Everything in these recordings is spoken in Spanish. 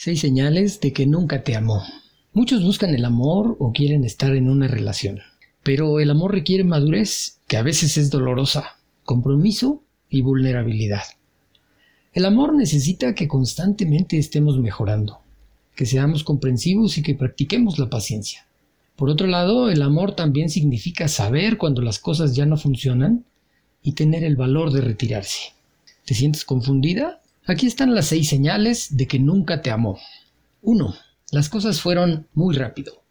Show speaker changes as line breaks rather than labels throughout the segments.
Seis señales de que nunca te amó. Muchos buscan el amor o quieren estar en una relación, pero el amor requiere madurez, que a veces es dolorosa, compromiso y vulnerabilidad. El amor necesita que constantemente estemos mejorando, que seamos comprensivos y que practiquemos la paciencia. Por otro lado, el amor también significa saber cuando las cosas ya no funcionan y tener el valor de retirarse. ¿Te sientes confundida? Aquí están las seis señales de que nunca te amó. 1. Las cosas fueron muy rápido.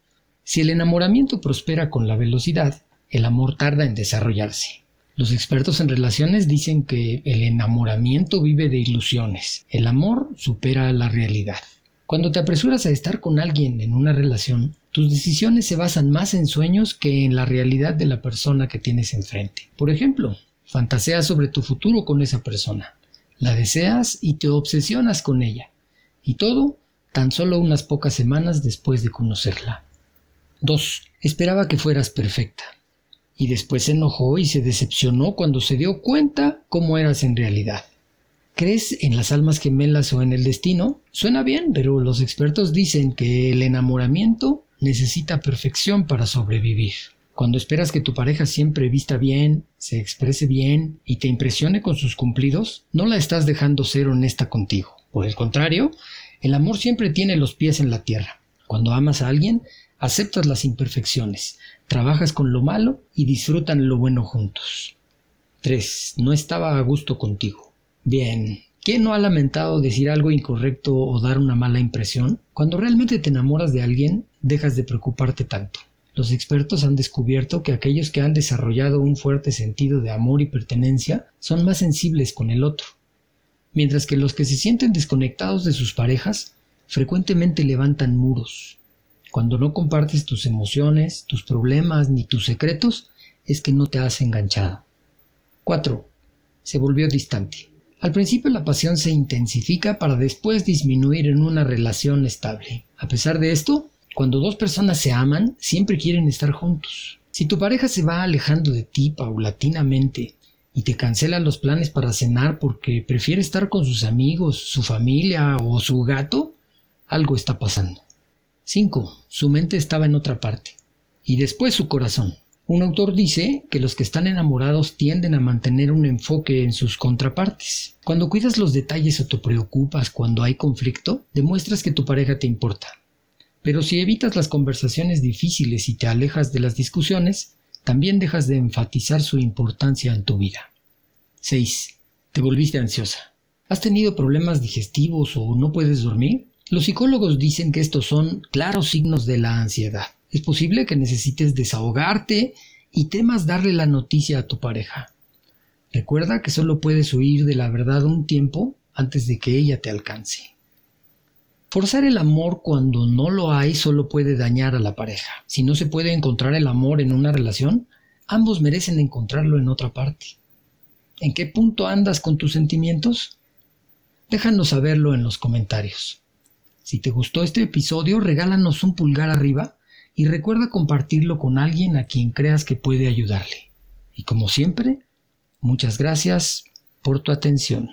Si el enamoramiento prospera con la velocidad, el amor tarda en desarrollarse. Los expertos en relaciones dicen que el enamoramiento vive de ilusiones. El amor supera la realidad. Cuando te apresuras a estar con alguien en una relación, tus decisiones se basan más en sueños que en la realidad de la persona que tienes enfrente. Por ejemplo, fantaseas sobre tu futuro con esa persona la deseas y te obsesionas con ella. Y todo tan solo unas pocas semanas después de conocerla. 2. Esperaba que fueras perfecta. Y después se enojó y se decepcionó cuando se dio cuenta cómo eras en realidad. ¿Crees en las almas gemelas o en el destino? Suena bien, pero los expertos dicen que el enamoramiento necesita perfección para sobrevivir. Cuando esperas que tu pareja siempre vista bien, se exprese bien y te impresione con sus cumplidos, no la estás dejando ser honesta contigo. Por el contrario, el amor siempre tiene los pies en la tierra. Cuando amas a alguien, aceptas las imperfecciones, trabajas con lo malo y disfrutan lo bueno juntos. 3. No estaba a gusto contigo. Bien, ¿quién no ha lamentado decir algo incorrecto o dar una mala impresión? Cuando realmente te enamoras de alguien, dejas de preocuparte tanto. Los expertos han descubierto que aquellos que han desarrollado un fuerte sentido de amor y pertenencia son más sensibles con el otro, mientras que los que se sienten desconectados de sus parejas frecuentemente levantan muros. Cuando no compartes tus emociones, tus problemas ni tus secretos, es que no te has enganchado. 4. Se volvió distante. Al principio la pasión se intensifica para después disminuir en una relación estable. A pesar de esto, cuando dos personas se aman, siempre quieren estar juntos. Si tu pareja se va alejando de ti paulatinamente y te cancela los planes para cenar porque prefiere estar con sus amigos, su familia o su gato, algo está pasando. 5. Su mente estaba en otra parte. Y después su corazón. Un autor dice que los que están enamorados tienden a mantener un enfoque en sus contrapartes. Cuando cuidas los detalles o te preocupas cuando hay conflicto, demuestras que tu pareja te importa. Pero si evitas las conversaciones difíciles y te alejas de las discusiones, también dejas de enfatizar su importancia en tu vida. 6. Te volviste ansiosa. ¿Has tenido problemas digestivos o no puedes dormir? Los psicólogos dicen que estos son claros signos de la ansiedad. Es posible que necesites desahogarte y temas darle la noticia a tu pareja. Recuerda que solo puedes huir de la verdad un tiempo antes de que ella te alcance. Forzar el amor cuando no lo hay solo puede dañar a la pareja. Si no se puede encontrar el amor en una relación, ambos merecen encontrarlo en otra parte. ¿En qué punto andas con tus sentimientos? Déjanos saberlo en los comentarios. Si te gustó este episodio, regálanos un pulgar arriba y recuerda compartirlo con alguien a quien creas que puede ayudarle. Y como siempre, muchas gracias por tu atención.